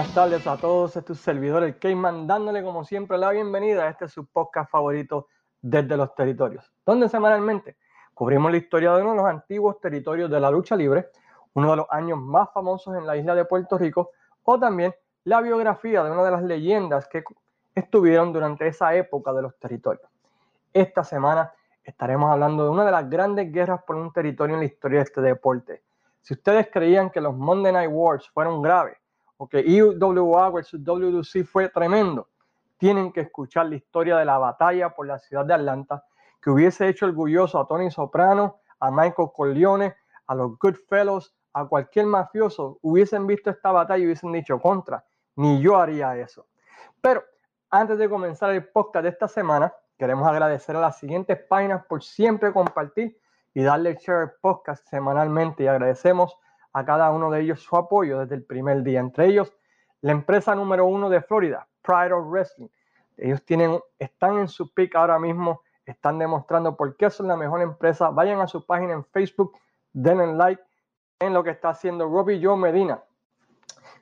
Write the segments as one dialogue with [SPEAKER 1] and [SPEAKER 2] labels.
[SPEAKER 1] buenas tardes a todos. Este es tu servidor, el como siempre la bienvenida a este su podcast favorito desde los territorios, donde semanalmente cubrimos la historia de uno de los antiguos territorios de la lucha libre, uno de los años más famosos en la isla de Puerto Rico, o también la biografía de una de las leyendas que estuvieron durante esa época de los territorios. Esta semana estaremos hablando de una de las grandes guerras por un territorio en la historia de este deporte. Si ustedes creían que los Monday Night Wars fueron graves, porque IWA versus WWC fue tremendo. Tienen que escuchar la historia de la batalla por la ciudad de Atlanta, que hubiese hecho orgulloso a Tony Soprano, a Michael Corleone, a los Goodfellows, a cualquier mafioso. Hubiesen visto esta batalla y hubiesen dicho contra, ni yo haría eso. Pero antes de comenzar el podcast de esta semana, queremos agradecer a las siguientes páginas por siempre compartir y darle share podcast semanalmente y agradecemos a cada uno de ellos su apoyo desde el primer día. Entre ellos, la empresa número uno de Florida, Pride of Wrestling. Ellos tienen, están en su pick ahora mismo, están demostrando por qué son la mejor empresa. Vayan a su página en Facebook, denle like en lo que está haciendo Robbie Joe Medina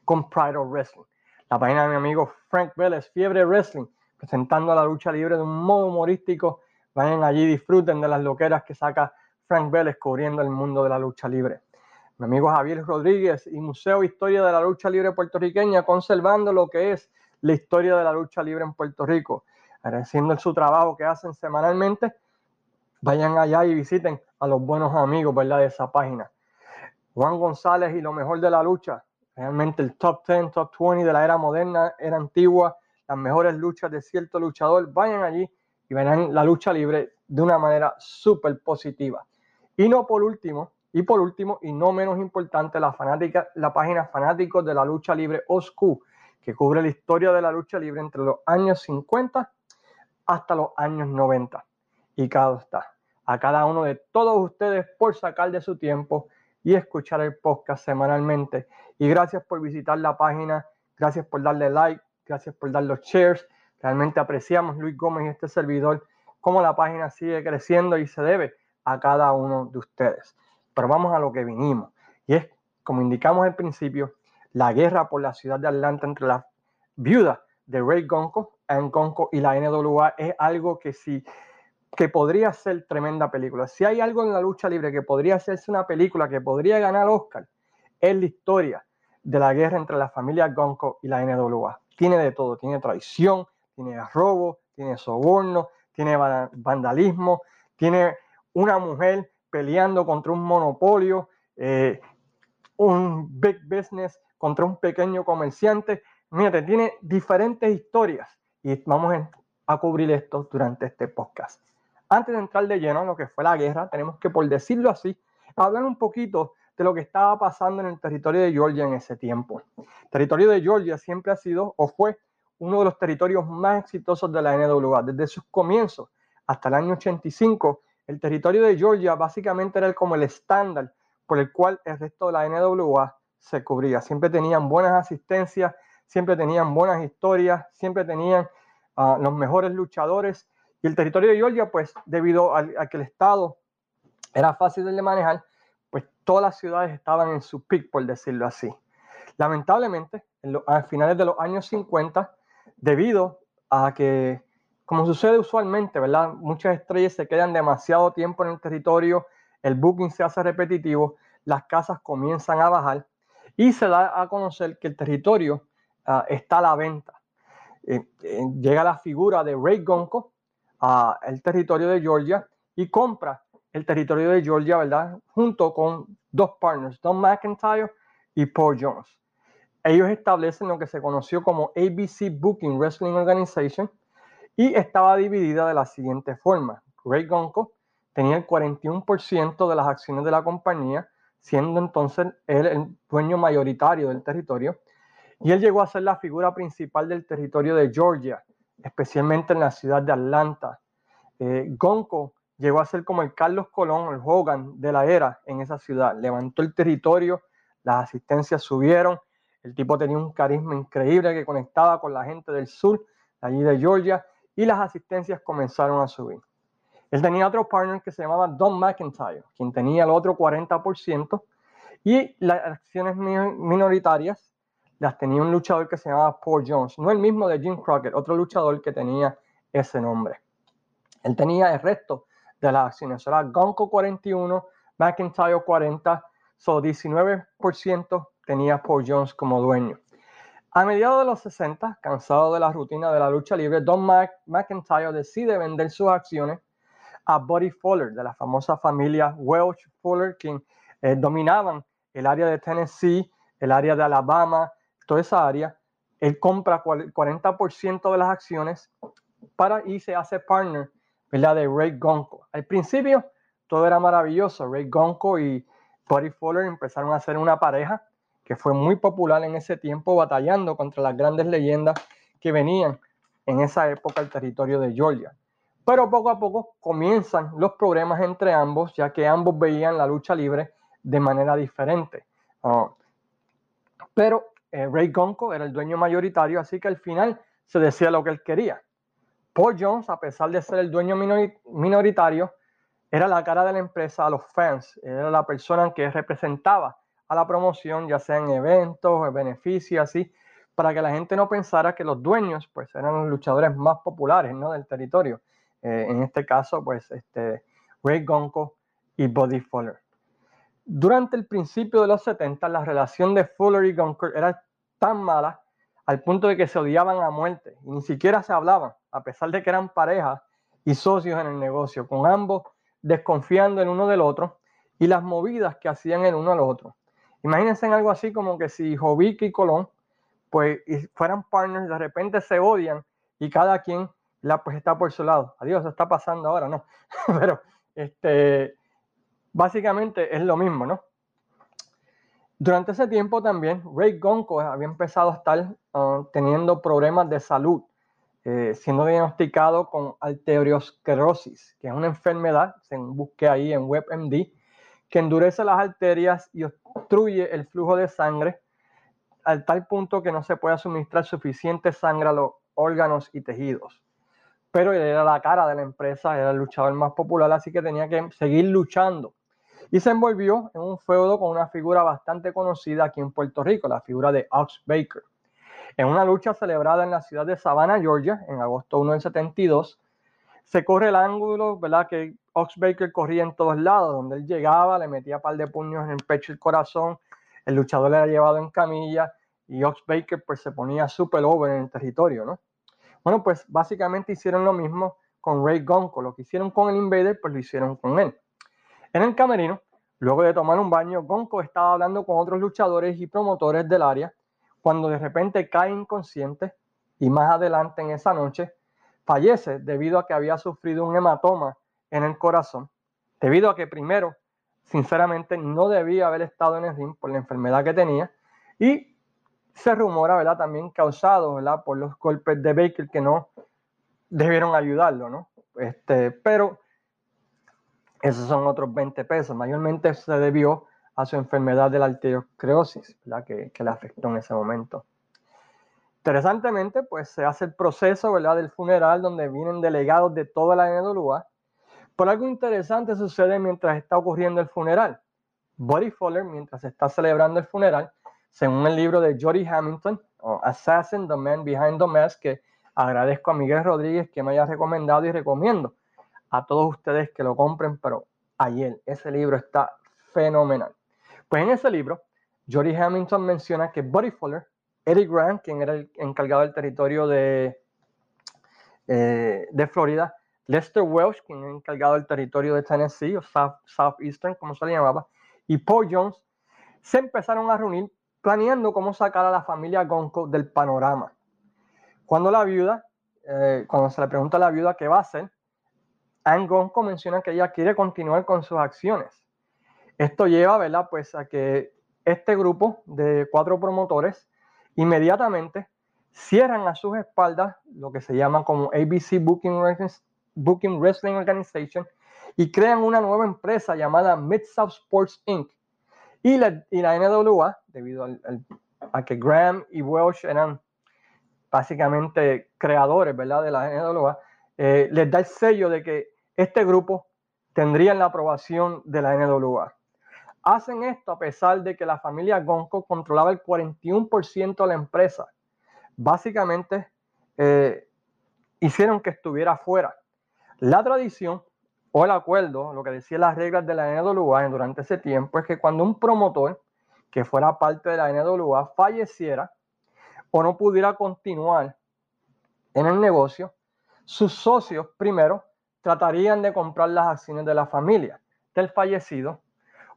[SPEAKER 1] con Pride of Wrestling. La página de mi amigo Frank Vélez, Fiebre Wrestling, presentando la lucha libre de un modo humorístico. Vayan allí, disfruten de las loqueras que saca Frank Vélez cubriendo el mundo de la lucha libre mi amigo Javier Rodríguez y Museo Historia de la Lucha Libre Puertorriqueña, conservando lo que es la historia de la lucha libre en Puerto Rico, agradeciendo su trabajo que hacen semanalmente. Vayan allá y visiten a los buenos amigos ¿verdad? de esa página. Juan González y lo mejor de la lucha, realmente el top 10, top 20 de la era moderna, era antigua, las mejores luchas de cierto luchador. Vayan allí y verán la lucha libre de una manera súper positiva. Y no por último, y por último, y no menos importante, la, fanática, la página Fanáticos de la Lucha Libre OSCU, que cubre la historia de la lucha libre entre los años 50 hasta los años 90. Y cada está a cada uno de todos ustedes por sacar de su tiempo y escuchar el podcast semanalmente. Y gracias por visitar la página, gracias por darle like, gracias por dar los shares. Realmente apreciamos, Luis Gómez y este servidor, cómo la página sigue creciendo y se debe a cada uno de ustedes. Pero vamos a lo que vinimos. Y es, como indicamos al principio, la guerra por la ciudad de Atlanta entre las viudas de Ray Gonco, Ann Gonco y la NWA es algo que sí que podría ser tremenda película. Si hay algo en la lucha libre que podría hacerse una película que podría ganar Oscar, es la historia de la guerra entre la familia Gonco y la NWA. Tiene de todo, tiene traición, tiene robo, tiene soborno, tiene vandalismo, tiene una mujer peleando contra un monopolio, eh, un big business contra un pequeño comerciante. Mírate, tiene diferentes historias y vamos a cubrir esto durante este podcast. Antes de entrar de lleno en lo que fue la guerra, tenemos que, por decirlo así, hablar un poquito de lo que estaba pasando en el territorio de Georgia en ese tiempo. El territorio de Georgia siempre ha sido o fue uno de los territorios más exitosos de la NWA. Desde sus comienzos hasta el año 85 el territorio de Georgia básicamente era como el estándar por el cual el resto de la NWA se cubría. Siempre tenían buenas asistencias, siempre tenían buenas historias, siempre tenían uh, los mejores luchadores. Y el territorio de Georgia, pues debido a, que el estado era fácil de manejar, pues todas las ciudades estaban en su pick, por decirlo así. Lamentablemente, a finales de los años 50, debido a que como sucede usualmente, ¿verdad? Muchas estrellas se quedan demasiado tiempo en el territorio, el booking se hace repetitivo, las casas comienzan a bajar y se da a conocer que el territorio ah, está a la venta. Eh, eh, llega la figura de Ray Gonco al territorio de Georgia y compra el territorio de Georgia, ¿verdad? Junto con dos partners, Don McIntyre y Paul Jones. Ellos establecen lo que se conoció como ABC Booking Wrestling Organization, y estaba dividida de la siguiente forma. Ray Gonco tenía el 41% de las acciones de la compañía, siendo entonces él el dueño mayoritario del territorio, y él llegó a ser la figura principal del territorio de Georgia, especialmente en la ciudad de Atlanta. Eh, Gonco llegó a ser como el Carlos Colón, el Hogan de la era en esa ciudad. Levantó el territorio, las asistencias subieron, el tipo tenía un carisma increíble que conectaba con la gente del sur, allí de Georgia, y las asistencias comenzaron a subir. Él tenía otro partner que se llamaba Don McIntyre, quien tenía el otro 40%, y las acciones minoritarias las tenía un luchador que se llamaba Paul Jones, no el mismo de Jim Crockett, otro luchador que tenía ese nombre. Él tenía el resto de las acciones, era Gonko 41, McIntyre 40, so 19% tenía Paul Jones como dueño. A mediados de los 60, cansado de la rutina de la lucha libre, Don McIntyre decide vender sus acciones a Buddy Fuller, de la famosa familia Welch Fuller, quien eh, dominaban el área de Tennessee, el área de Alabama, toda esa área. Él compra 40% de las acciones para y se hace partner ¿verdad? de Ray Gonco. Al principio todo era maravilloso. Ray Gonco y Buddy Fuller empezaron a ser una pareja que fue muy popular en ese tiempo, batallando contra las grandes leyendas que venían en esa época al territorio de Georgia. Pero poco a poco comienzan los problemas entre ambos, ya que ambos veían la lucha libre de manera diferente. Ah, pero eh, Ray Gonco era el dueño mayoritario, así que al final se decía lo que él quería. Paul Jones, a pesar de ser el dueño minoritario, era la cara de la empresa a los fans, era la persona que representaba a la promoción, ya sea en eventos, beneficios, así, para que la gente no pensara que los dueños, pues, eran los luchadores más populares, ¿no? Del territorio. Eh, en este caso, pues, este, Ray Gonco y Buddy Fuller. Durante el principio de los 70, la relación de Fuller y Gonco era tan mala al punto de que se odiaban a muerte y ni siquiera se hablaban, a pesar de que eran parejas y socios en el negocio, con ambos desconfiando el uno del otro y las movidas que hacían el uno al otro. Imagínense en algo así como que si Jovic y Colón pues fueran partners, de repente se odian y cada quien la, pues está por su lado. Adiós, está pasando ahora, ¿no? Pero este, básicamente es lo mismo, ¿no? Durante ese tiempo también Ray Gonco había empezado a estar uh, teniendo problemas de salud, eh, siendo diagnosticado con arteriosclerosis, que es una enfermedad, se busque ahí en WebMD, que endurece las arterias y obstruye el flujo de sangre al tal punto que no se puede suministrar suficiente sangre a los órganos y tejidos. Pero él era la cara de la empresa, era el luchador más popular, así que tenía que seguir luchando. Y se envolvió en un feudo con una figura bastante conocida aquí en Puerto Rico, la figura de Ox Baker. En una lucha celebrada en la ciudad de Savannah, Georgia, en agosto 1 del 72, se corre el ángulo, ¿verdad? Que Ox Baker corría en todos lados, donde él llegaba, le metía un par de puños en el pecho y el corazón, el luchador era llevado en camilla y Ox Baker pues se ponía super over en el territorio, ¿no? Bueno, pues básicamente hicieron lo mismo con Ray Gonco, lo que hicieron con el Invader, pues lo hicieron con él. En el camerino, luego de tomar un baño, Gonco estaba hablando con otros luchadores y promotores del área, cuando de repente cae inconsciente y más adelante en esa noche fallece debido a que había sufrido un hematoma en el corazón, debido a que primero, sinceramente, no debía haber estado en el ring por la enfermedad que tenía y se rumora, ¿verdad? También causado, ¿verdad? Por los golpes de Baker que no debieron ayudarlo, ¿no? Este, pero esos son otros 20 pesos. Mayormente se debió a su enfermedad de la arteriosclerosis, ¿verdad? Que, le afectó en ese momento. Interesantemente, pues se hace el proceso, ¿verdad? Del funeral donde vienen delegados de toda la NWA. Por algo interesante sucede mientras está ocurriendo el funeral. Buddy Fuller, mientras está celebrando el funeral, según el libro de Jody Hamilton, Assassin, The Man Behind the Mask, que agradezco a Miguel Rodríguez que me haya recomendado y recomiendo a todos ustedes que lo compren, pero ayer ese libro está fenomenal. Pues en ese libro, Jody Hamilton menciona que Buddy Fuller Eddie Grant, quien era el encargado del territorio de, eh, de Florida, Lester Welsh, quien era encargado del territorio de Tennessee, o South, Southeastern, como se le llamaba, y Paul Jones, se empezaron a reunir planeando cómo sacar a la familia Gonco del panorama. Cuando la viuda, eh, cuando se le pregunta a la viuda qué va a hacer, Anne Gonco menciona que ella quiere continuar con sus acciones. Esto lleva, ¿verdad? Pues a que este grupo de cuatro promotores inmediatamente cierran a sus espaldas lo que se llama como ABC Booking, Booking Wrestling Organization y crean una nueva empresa llamada Mid-South Sports Inc. Y la, y la NWA, debido a que Graham y Welsh eran básicamente creadores ¿verdad? de la NWA, eh, les da el sello de que este grupo tendría la aprobación de la NWA. Hacen esto a pesar de que la familia Gonco controlaba el 41% de la empresa. Básicamente, eh, hicieron que estuviera fuera. La tradición o el acuerdo, lo que decían las reglas de la NWA durante ese tiempo, es que cuando un promotor que fuera parte de la NWA falleciera o no pudiera continuar en el negocio, sus socios primero tratarían de comprar las acciones de la familia del fallecido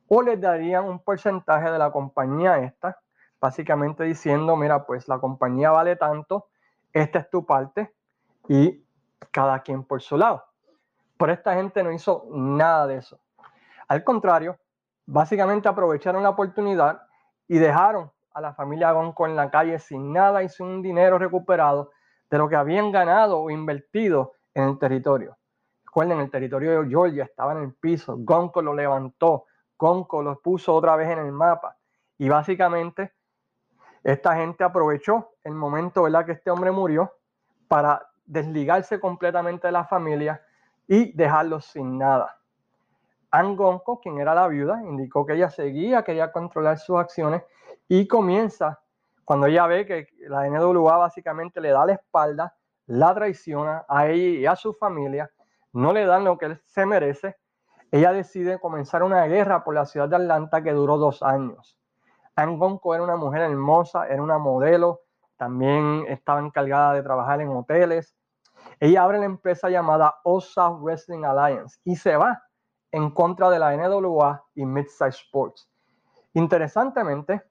[SPEAKER 1] o les darían un porcentaje de la compañía esta, básicamente diciendo, mira, pues la compañía vale tanto, esta es tu parte y cada quien por su lado. Pero esta gente no hizo nada de eso. Al contrario, básicamente aprovecharon la oportunidad y dejaron a la familia Gonco en la calle sin nada y sin dinero recuperado de lo que habían ganado o invertido en el territorio. Recuerden, el territorio de Georgia estaba en el piso, Gonco lo levantó, Gonco lo puso otra vez en el mapa y básicamente esta gente aprovechó el momento ¿verdad? que este hombre murió para desligarse completamente de la familia y dejarlos sin nada. Angonco, quien era la viuda, indicó que ella seguía, quería controlar sus acciones y comienza, cuando ella ve que la NWA básicamente le da la espalda, la traiciona a ella y a su familia, no le dan lo que él se merece, ella decide comenzar una guerra por la ciudad de Atlanta que duró dos años. Angonco era una mujer hermosa, era una modelo, también estaba encargada de trabajar en hoteles, ella abre la empresa llamada All South Wrestling Alliance y se va en contra de la NWA y Midsize Sports. Interesantemente,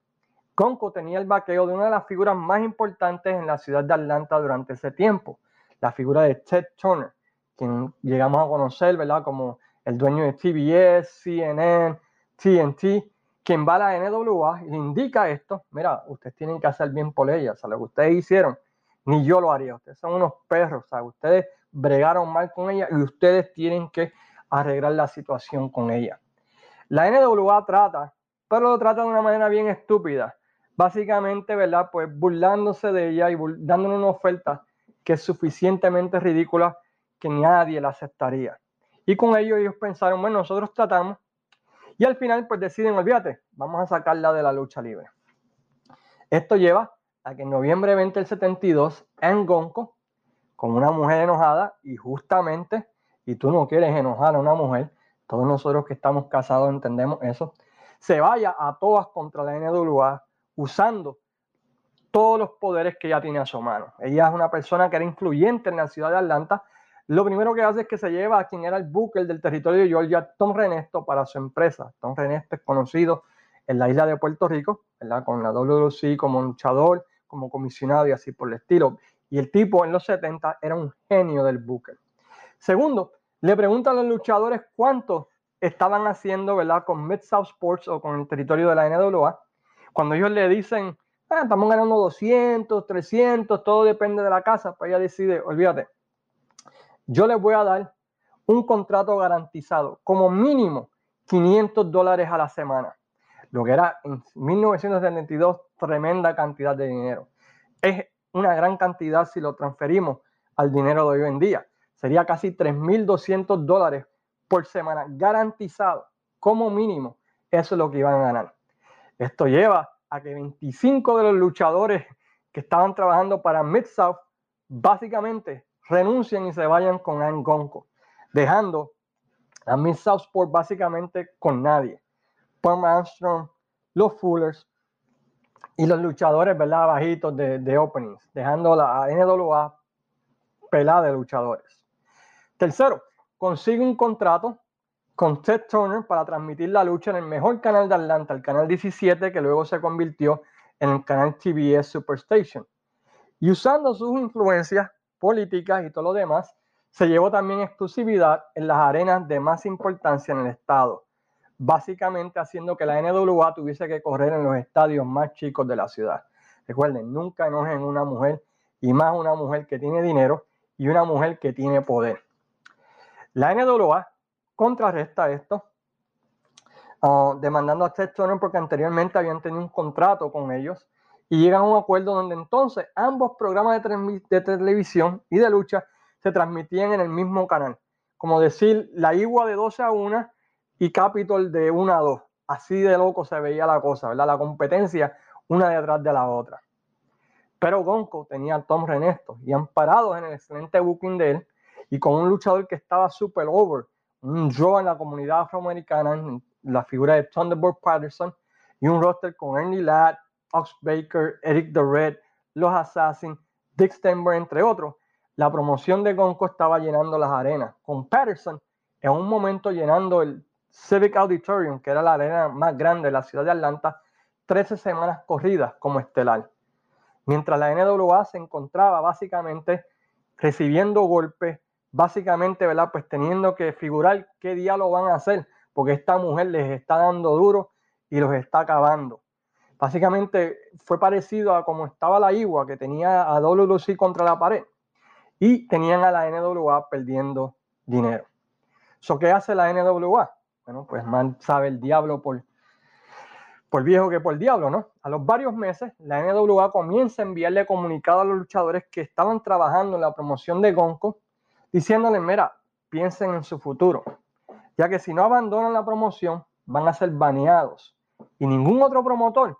[SPEAKER 1] Conco tenía el vaqueo de una de las figuras más importantes en la ciudad de Atlanta durante ese tiempo, la figura de Ted Turner, quien llegamos a conocer, ¿verdad? Como el dueño de TBS, CNN, TNT, quien va a la NWA y le indica esto, mira, ustedes tienen que hacer bien por ella, o lo que ustedes hicieron ni yo lo haría. Ustedes son unos perros, ¿sabes? Ustedes bregaron mal con ella y ustedes tienen que arreglar la situación con ella. La NWA trata, pero lo trata de una manera bien estúpida. Básicamente, ¿verdad? Pues burlándose de ella y dándole una oferta que es suficientemente ridícula que nadie la aceptaría. Y con ello ellos pensaron, bueno, nosotros tratamos. Y al final, pues deciden, olvídate, vamos a sacarla de la lucha libre. Esto lleva a que en noviembre 20 del 72, en Gonco, con una mujer enojada, y justamente, y tú no quieres enojar a una mujer, todos nosotros que estamos casados entendemos eso, se vaya a todas contra la NWA usando todos los poderes que ella tiene a su mano. Ella es una persona que era influyente en la ciudad de Atlanta. Lo primero que hace es que se lleva a quien era el booker del territorio de Georgia, Tom Renesto, para su empresa. Tom Renesto es conocido en la isla de Puerto Rico, ¿verdad? con la WC como luchador, como comisionado y así por el estilo. Y el tipo en los 70 era un genio del Booker. Segundo, le preguntan a los luchadores cuánto estaban haciendo, ¿verdad? Con Mid-South Sports o con el territorio de la NWA. Cuando ellos le dicen, ah, estamos ganando 200, 300, todo depende de la casa, pues ella decide, olvídate, yo les voy a dar un contrato garantizado, como mínimo 500 dólares a la semana lo que era en 1972 tremenda cantidad de dinero. Es una gran cantidad si lo transferimos al dinero de hoy en día. Sería casi 3.200 dólares por semana garantizado como mínimo. Eso es lo que iban a ganar. Esto lleva a que 25 de los luchadores que estaban trabajando para Mid-South básicamente renuncien y se vayan con Angonco, dejando a Mid-South Sport básicamente con nadie. Palm Armstrong, los Fullers y los luchadores, ¿verdad? Bajitos de, de openings, dejando la NWA pelada de luchadores. Tercero, consigue un contrato con Ted Turner para transmitir la lucha en el mejor canal de Atlanta, el canal 17, que luego se convirtió en el canal TBS Superstation. Y usando sus influencias políticas y todo lo demás, se llevó también exclusividad en las arenas de más importancia en el estado, básicamente haciendo que la NWA tuviese que correr en los estadios más chicos de la ciudad. Recuerden, nunca enojen una mujer y más una mujer que tiene dinero y una mujer que tiene poder. La NWA contrarresta esto, ah, demandando a Ted Turner porque anteriormente habían tenido un contrato con ellos y llegan a un acuerdo donde entonces ambos programas de, de televisión y de lucha se transmitían en el mismo canal. Como decir, la igua de 12 a 1 y Capitol de 1 a 2. Así de loco se veía la cosa, ¿verdad? La competencia una detrás de la otra. Pero Gonco tenía a Tom Renesto y han parado en el excelente booking de él y con un luchador que estaba super over, un draw en la comunidad afroamericana, la figura de Thunderbolt Patterson y un roster con Ernie Ladd, Ox Baker, Eric the Red, Los Assassins, Dick Stenberg, entre otros. La promoción de Gonco estaba llenando las arenas, con Patterson en un momento llenando el Civic Auditorium, que era la arena más grande de la ciudad de Atlanta, 13 semanas corridas como estelar. Mientras la NWA se encontraba básicamente recibiendo golpes, básicamente, ¿verdad? Pues teniendo que figurar qué diálogo van a hacer, porque esta mujer les está dando duro y los está acabando. Básicamente fue parecido a como estaba la Igua, que tenía a WC contra la pared y tenían a la NWA perdiendo dinero. ¿So qué hace la NWA? Pues más sabe el diablo por, por viejo que por diablo, ¿no? A los varios meses, la NWA comienza a enviarle comunicado a los luchadores que estaban trabajando en la promoción de Gonco diciéndoles, mira, piensen en su futuro, ya que si no abandonan la promoción, van a ser baneados y ningún otro promotor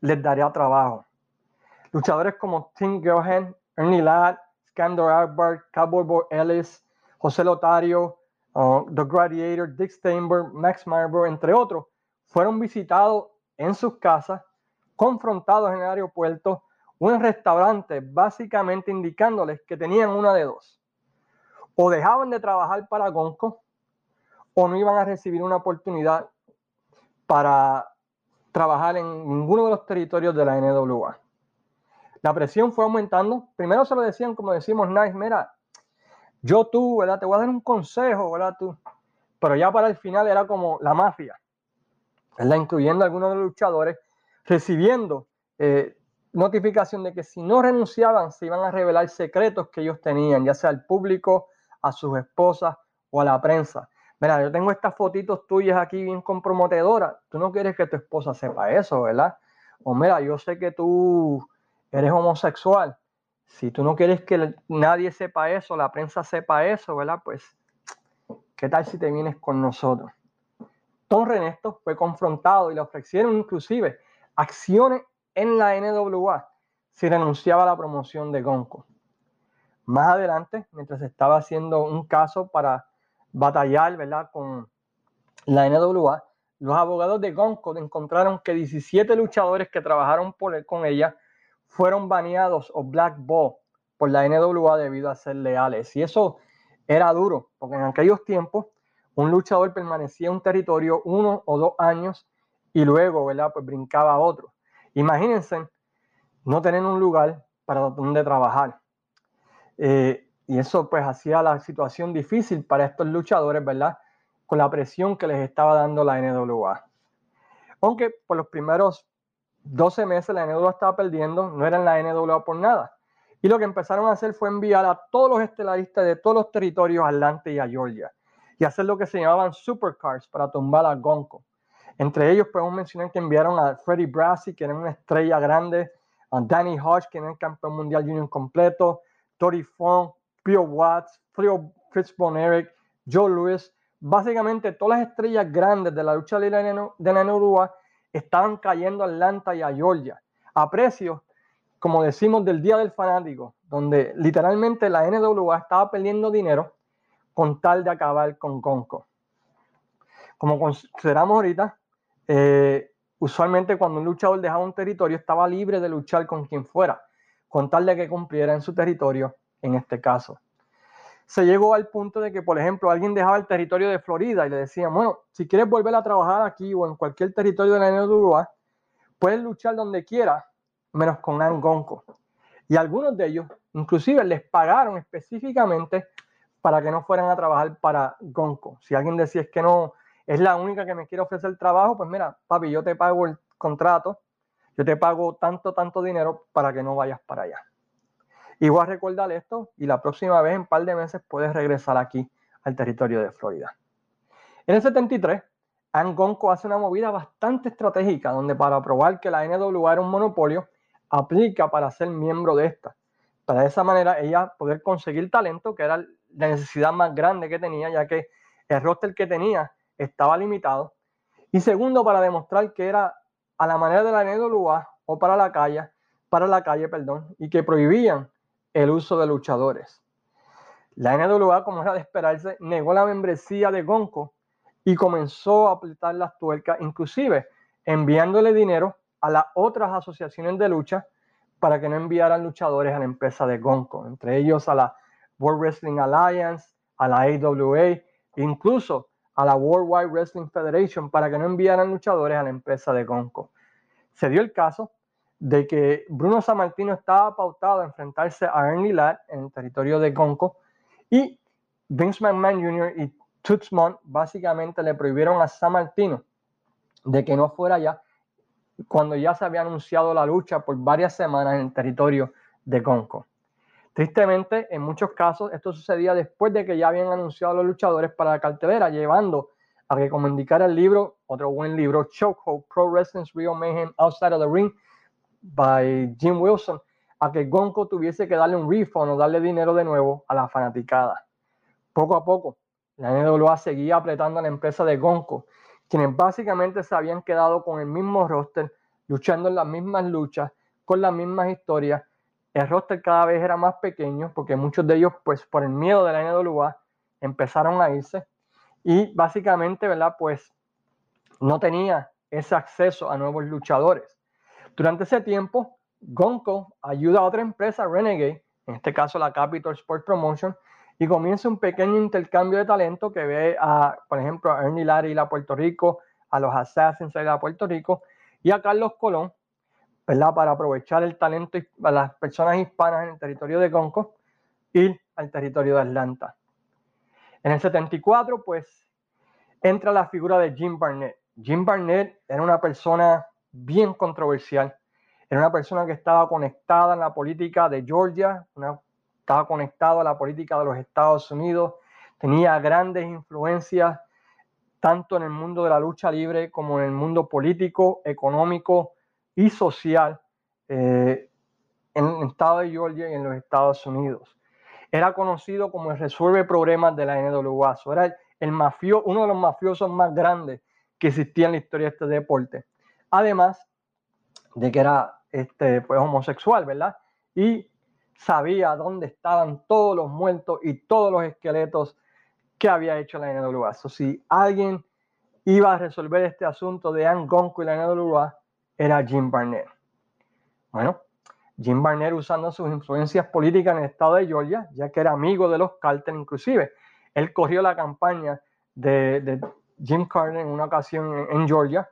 [SPEAKER 1] les daría trabajo. Luchadores como Tim Gohan, Ernie Ladd, Scandor Albert, Cowboy Boy Ellis, José Lotario, uh, The Gladiator, Dick Steinberg, Max Marlboro, entre otros, fueron visitados en sus casas, confrontados en el aeropuerto o en restaurantes, básicamente indicándoles que tenían una de dos o dejaban de trabajar para Gonco o no iban a recibir una oportunidad para trabajar en ninguno de los territorios de la NWA. La presión fue aumentando. Primero se lo decían, como decimos, nice, mira, yo tú, ¿verdad? Te voy a dar un consejo, ¿verdad? Tú. Pero ya para el final era como la mafia, ¿verdad? Incluyendo algunos de los luchadores, recibiendo eh, notificación de que si no renunciaban se iban a revelar secretos que ellos tenían, ya sea al público a sus esposas o a la prensa. Mira, yo tengo estas fotitos tuyas aquí bien comprometedoras. Tú no quieres que tu esposa sepa eso, ¿verdad? O mira, yo sé que tú eres homosexual. Si tú no quieres que nadie sepa eso, la prensa sepa eso, ¿verdad? Pues, ¿qué tal si te vienes con nosotros? Tom Renesto fue confrontado y le ofrecieron inclusive acciones en la NWA si renunciaba a la promoción de Gonco. Más adelante, mientras estaba haciendo un caso para batallar ¿verdad? con la NWA, los abogados de Gonco encontraron que 17 luchadores que trabajaron con ella fueron baneados o black ball por la NWA debido a ser leales. Y eso era duro, porque en aquellos tiempos un luchador permanecía en un territorio uno o dos años y luego, ¿verdad? Pues brincaba a otro. Imagínense no tener un lugar para donde trabajar. Eh, y eso pues hacía la situación difícil para estos luchadores, ¿verdad? Con la presión que les estaba dando la NWA. Aunque por los primeros 12 meses la NWA estaba perdiendo, no eran la NWA por nada. Y lo que empezaron a hacer fue enviar a todos los estelaristas de todos los territorios a Atlanta y a Georgia y hacer lo que se llamaban supercars para tumbar a Gonco. Entre ellos podemos mencionar que enviaron a Freddie Brassi, que era una estrella grande, a Danny Hodge, que era el campeón mundial junior completo, Tori Fong, Pio Watts, Fritz Eric, Joe Lewis, básicamente todas las estrellas grandes de la lucha libre de la NWA estaban cayendo a Atlanta y a Georgia a precios, como decimos, del Día del Fanático, donde literalmente la NWA estaba perdiendo dinero con tal de acabar con Conco. Como consideramos ahorita, eh, usualmente cuando un luchador dejaba un territorio estaba libre de luchar con quien fuera con tal de que cumpliera en su territorio, en este caso. Se llegó al punto de que, por ejemplo, alguien dejaba el territorio de Florida y le decían, bueno, si quieres volver a trabajar aquí o en cualquier territorio de la NWA, puedes luchar donde quieras, menos con Angonco. Y algunos de ellos, inclusive, les pagaron específicamente para que no fueran a trabajar para Gonco. Si alguien decía es que no, es la única que me quiere ofrecer trabajo, pues mira, papi, yo te pago el contrato yo te pago tanto, tanto dinero para que no vayas para allá. Y voy recordar esto y la próxima vez, en un par de meses, puedes regresar aquí al territorio de Florida. En el 73, Ann Gonco hace una movida bastante estratégica donde para probar que la NWA era un monopolio, aplica para ser miembro de esta. Para de esa manera ella poder conseguir talento, que era la necesidad más grande que tenía, ya que el roster que tenía estaba limitado Y segundo, para demostrar que era a la manera de la NWA o para la calle, para la calle, perdón, y que prohibían el uso de luchadores. La NWA, como era de esperarse, negó la membresía de Gonco y comenzó a apretar las tuercas, inclusive enviándole dinero a las otras asociaciones de lucha para que no enviaran luchadores a la empresa de Gonco, entre ellos a la World Wrestling Alliance, a la AWA, incluso a la Worldwide Wrestling Federation para que no enviaran luchadores a la empresa de Gonco. Se dio el caso de que Bruno Sammartino estaba pautado a enfrentarse a Ernie Ladd en el territorio de Gonco y Vince McMahon Jr. y Toots básicamente le prohibieron a Sammartino de que no fuera allá cuando ya se había anunciado la lucha por varias semanas en el territorio de Gonco. Tristemente, en muchos casos, esto sucedía después de que ya habían anunciado los luchadores para la cartelera, llevando a que, como indicara el libro, otro buen libro, Chokehold, Pro Wrestling's Real Mayhem Outside of the Ring, by Jim Wilson, a que Gonco tuviese que darle un refund o darle dinero de nuevo a la fanaticada. Poco a poco, la NWA seguía apretando a la empresa de Gonco, quienes básicamente se habían quedado con el mismo roster, luchando en las mismas luchas, con las mismas historias. El roster cada vez era más pequeño porque muchos de ellos, pues por el miedo de la NWA, empezaron a irse y básicamente, ¿verdad? Pues no tenía ese acceso a nuevos luchadores. Durante ese tiempo, Gonco ayuda a otra empresa, Renegade, en este caso la Capital Sports Promotion, y comienza un pequeño intercambio de talento que ve a, por ejemplo, a Ernie Larry a Puerto Rico, a los Assassins de Puerto Rico y a Carlos Colón. Para aprovechar el talento de las personas hispanas en el territorio de Conco y al territorio de Atlanta. En el 74, pues, entra la figura de Jim Barnett. Jim Barnett era una persona bien controversial. Era una persona que estaba conectada en la política de Georgia, estaba conectado a la política de los Estados Unidos, tenía grandes influencias tanto en el mundo de la lucha libre como en el mundo político, económico y social eh, en el estado de Georgia y en los Estados Unidos. Era conocido como el resuelve problemas de la NWA. Era el mafio, uno de los mafiosos más grandes que existía en la historia de este deporte. Además de que era este, pues, homosexual, ¿verdad? Y sabía dónde estaban todos los muertos y todos los esqueletos que había hecho la NWA. So, si alguien iba a resolver este asunto de Ann Gonco y la NWA, era Jim Barnett. Bueno, Jim Barnett usando sus influencias políticas en el estado de Georgia, ya que era amigo de los Carter inclusive. Él corrió la campaña de, Jim Carter en una ocasión en, Georgia.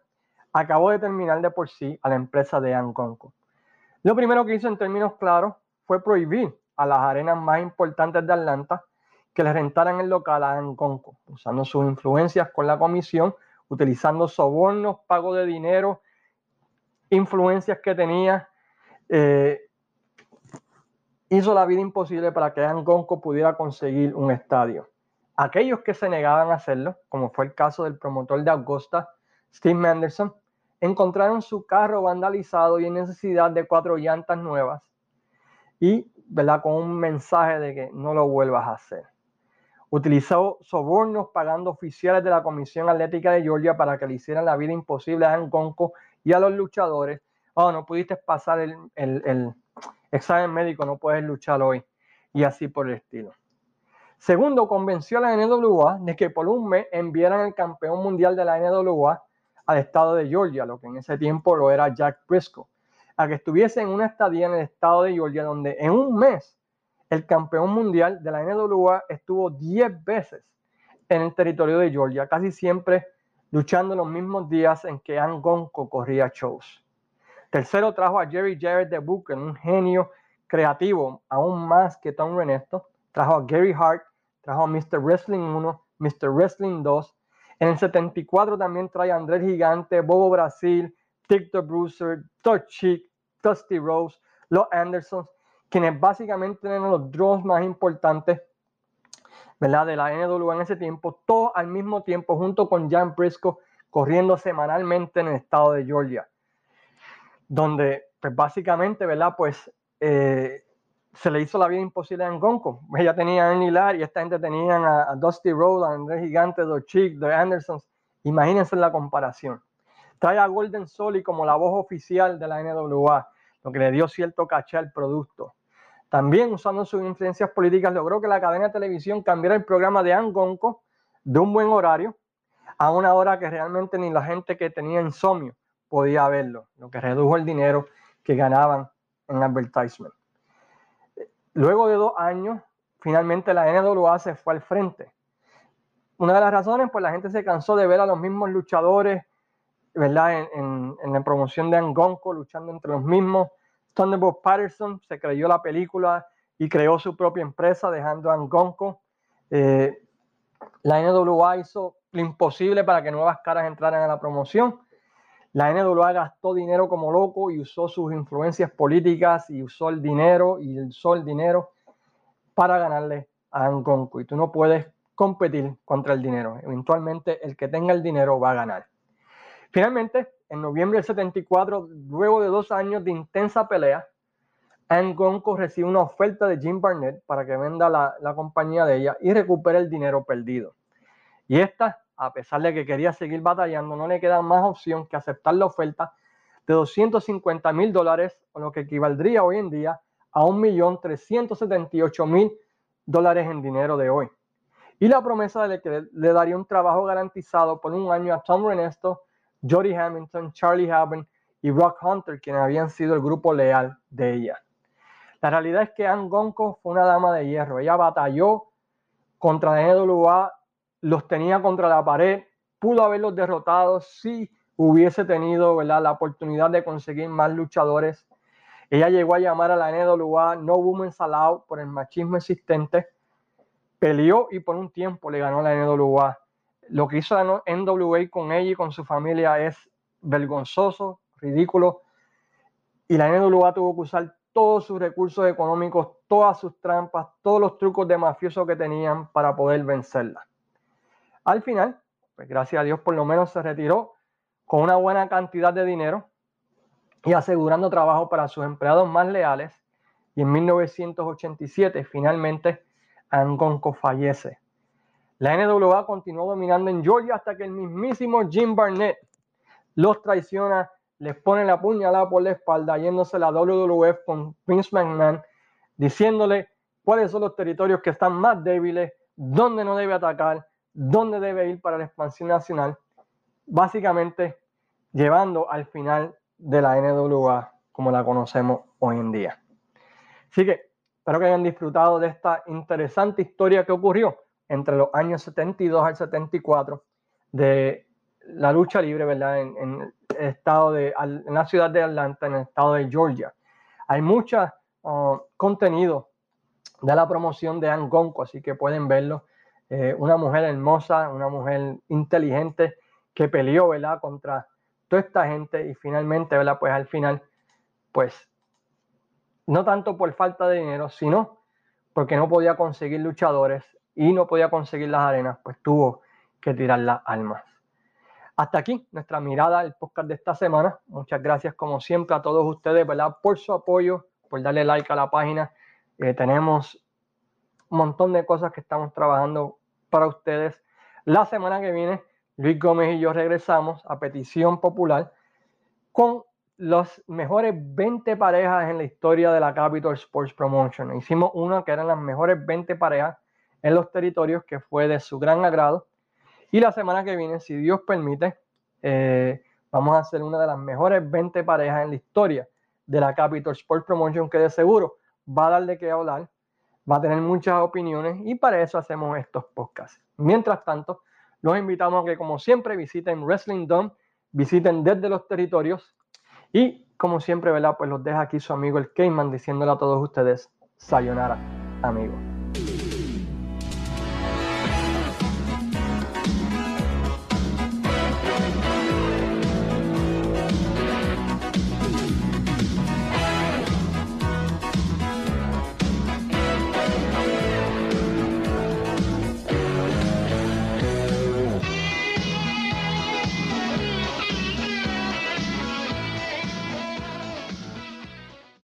[SPEAKER 1] Acabó de terminar de por sí a la empresa de Ann Gonco. Lo primero que hizo en términos claros fue prohibir a las arenas más importantes de Atlanta que le rentaran el local a Anconco, usando sus influencias con la comisión, utilizando sobornos, pago de dinero, influencias que tenía, eh, hizo la vida imposible para que Anconco pudiera conseguir un estadio. Aquellos que se negaban a hacerlo, como fue el caso del promotor de Augusta, Steve Manderson, encontraron su carro vandalizado y en necesidad de cuatro llantas nuevas y ¿verdad? con un mensaje de que no lo vuelvas a hacer. Utilizó sobornos pagando oficiales de la Comisión Atlética de Georgia para que le hicieran la vida imposible a Anconco y a los luchadores. Oh, no pudiste pasar el, el examen médico, no puedes luchar hoy. Y así por el estilo. Segundo, convenció a la NWA de que por un mes enviaran el campeón mundial de la NWA al estado de Georgia, lo que en ese tiempo lo era Jack Briscoe a que estuviese en una estadía en el estado de Georgia, donde en un mes el campeón mundial de la NWA estuvo 10 veces en el territorio de Georgia, casi siempre luchando los mismos días en que Angonco corría shows. Tercero trajo a Jerry Jarrett de Booker, un genio creativo, aún más que Tom Renesto. Trajo a Gary Hart, trajo a Mr. Wrestling 1, Mr. Wrestling 2. En el 74 también trae a Andrés Gigante, Bobo Brasil, Dick the Bruiser, Todd Chick, Dusty Rose, los Andersons, quienes básicamente eran los draws más importantes ¿verdad? de la NWA en ese tiempo, todos al mismo tiempo, junto con Jan Briscoe, corriendo semanalmente en el estado de Georgia, donde pues básicamente, ¿verdad? Pues eh, se le hizo la vida imposible a Gonco. Ella tenía a Ernie y esta gente tenían a, Dusty Rhodes, a Andrés Gigante, The Chick, The Andersons Imagínense la comparación. Trae a Golden Soli como la voz oficial de la NWA, lo que le dio cierto caché al producto. También usando sus influencias políticas logró que la cadena de televisión cambiara el programa de Angonco de un buen horario a una hora que realmente ni la gente que tenía insomnio podía verlo, lo que redujo el dinero que ganaban en advertisement. Luego de dos años, finalmente la NWA se fue al frente. Una de las razones, pues la gente se cansó de ver a los mismos luchadores, ¿verdad? En, la promoción de Angonco, luchando entre los mismos. Thunderbolt Patterson se creyó la película y creó su propia empresa, dejando a Angonco. Eh, la NWA hizo lo imposible para que nuevas caras entraran a la promoción. La NWA gastó dinero como loco y usó sus influencias políticas y usó el dinero y usó el dinero para ganarle a Angonco. Y tú no puedes competir contra el dinero. Eventualmente el que tenga el dinero va a ganar. Finalmente, en noviembre del 74, luego de dos años de intensa pelea, Angonco recibe una oferta de Jim Barnett para que venda la, la compañía de ella y recupere el dinero perdido. Y esta a pesar de que quería seguir batallando, no le queda más opción que aceptar la oferta de 250 mil dólares, lo que equivaldría hoy en día a 1.378.000 dólares en dinero de hoy. Y la promesa de que le daría un trabajo garantizado por un año a Tom Renesto, Jody Hamilton, Charlie Haben y Rock Hunter, quienes habían sido el grupo leal de ella. La realidad es que Ann Gonco fue una dama de hierro. Ella batalló contra la NWA los tenía contra la pared, pudo haberlos derrotado si hubiese tenido ¿verdad? la oportunidad de conseguir más luchadores. Ella llegó a llamar a la NWA No Women's Allowed por el machismo existente. Peleó y por un tiempo le ganó la NWA. Lo que hizo la NWA con ella y con su familia es vergonzoso, ridículo. Y la NWA tuvo que usar todos sus recursos económicos, todas sus trampas, todos los trucos de mafioso que tenían para poder vencerla. Al final, pues gracias a Dios por lo menos se retiró con una buena cantidad de dinero y asegurando trabajo para sus empleados más leales. Y en 1987 finalmente Angonco fallece. La NWA continuó dominando en Georgia hasta que el mismísimo Jim Barnett los traiciona, les pone la puñalada por la espalda, yéndose la WWF con Vince McMahon, diciéndole cuáles son los territorios que están más débiles, dónde no debe atacar, dónde debe ir para la expansión nacional, básicamente llevando al final de la NWA como la conocemos hoy en día. Así que espero que hayan disfrutado de esta interesante historia que ocurrió entre los años 72 al 74 de la lucha libre, ¿verdad? En, el estado de, en la ciudad de Atlanta, en el estado de Georgia. Hay mucho uh, contenido de la promoción de Angonco, así que pueden verlo eh, una mujer hermosa, una mujer inteligente que peleó, ¿verdad? Contra toda esta gente y finalmente, ¿verdad? Pues al final, pues no tanto por falta de dinero, sino porque no podía conseguir luchadores y no podía conseguir las arenas, pues tuvo que tirar las almas. Hasta aquí nuestra mirada al podcast de esta semana. Muchas gracias como siempre a todos ustedes, ¿verdad? Por su apoyo, por darle like a la página. Eh, tenemos un montón de cosas que estamos trabajando para ustedes. La semana que viene, Luis Gómez y yo regresamos a petición popular con las mejores 20 parejas en la historia de la Capital Sports Promotion. Hicimos una que eran las mejores 20 parejas en los territorios que fue de su gran agrado. Y la semana que viene, si Dios permite, eh, vamos a hacer una de las mejores 20 parejas en la historia de la Capital Sports Promotion que de seguro va a dar de qué hablar va a tener muchas opiniones y para eso hacemos estos podcasts. Mientras tanto, los invitamos a que como siempre visiten Wrestling Dome, visiten desde los territorios y como siempre, ¿verdad? Pues los deja aquí su amigo el Cayman diciéndole a todos ustedes, sayonara, amigos.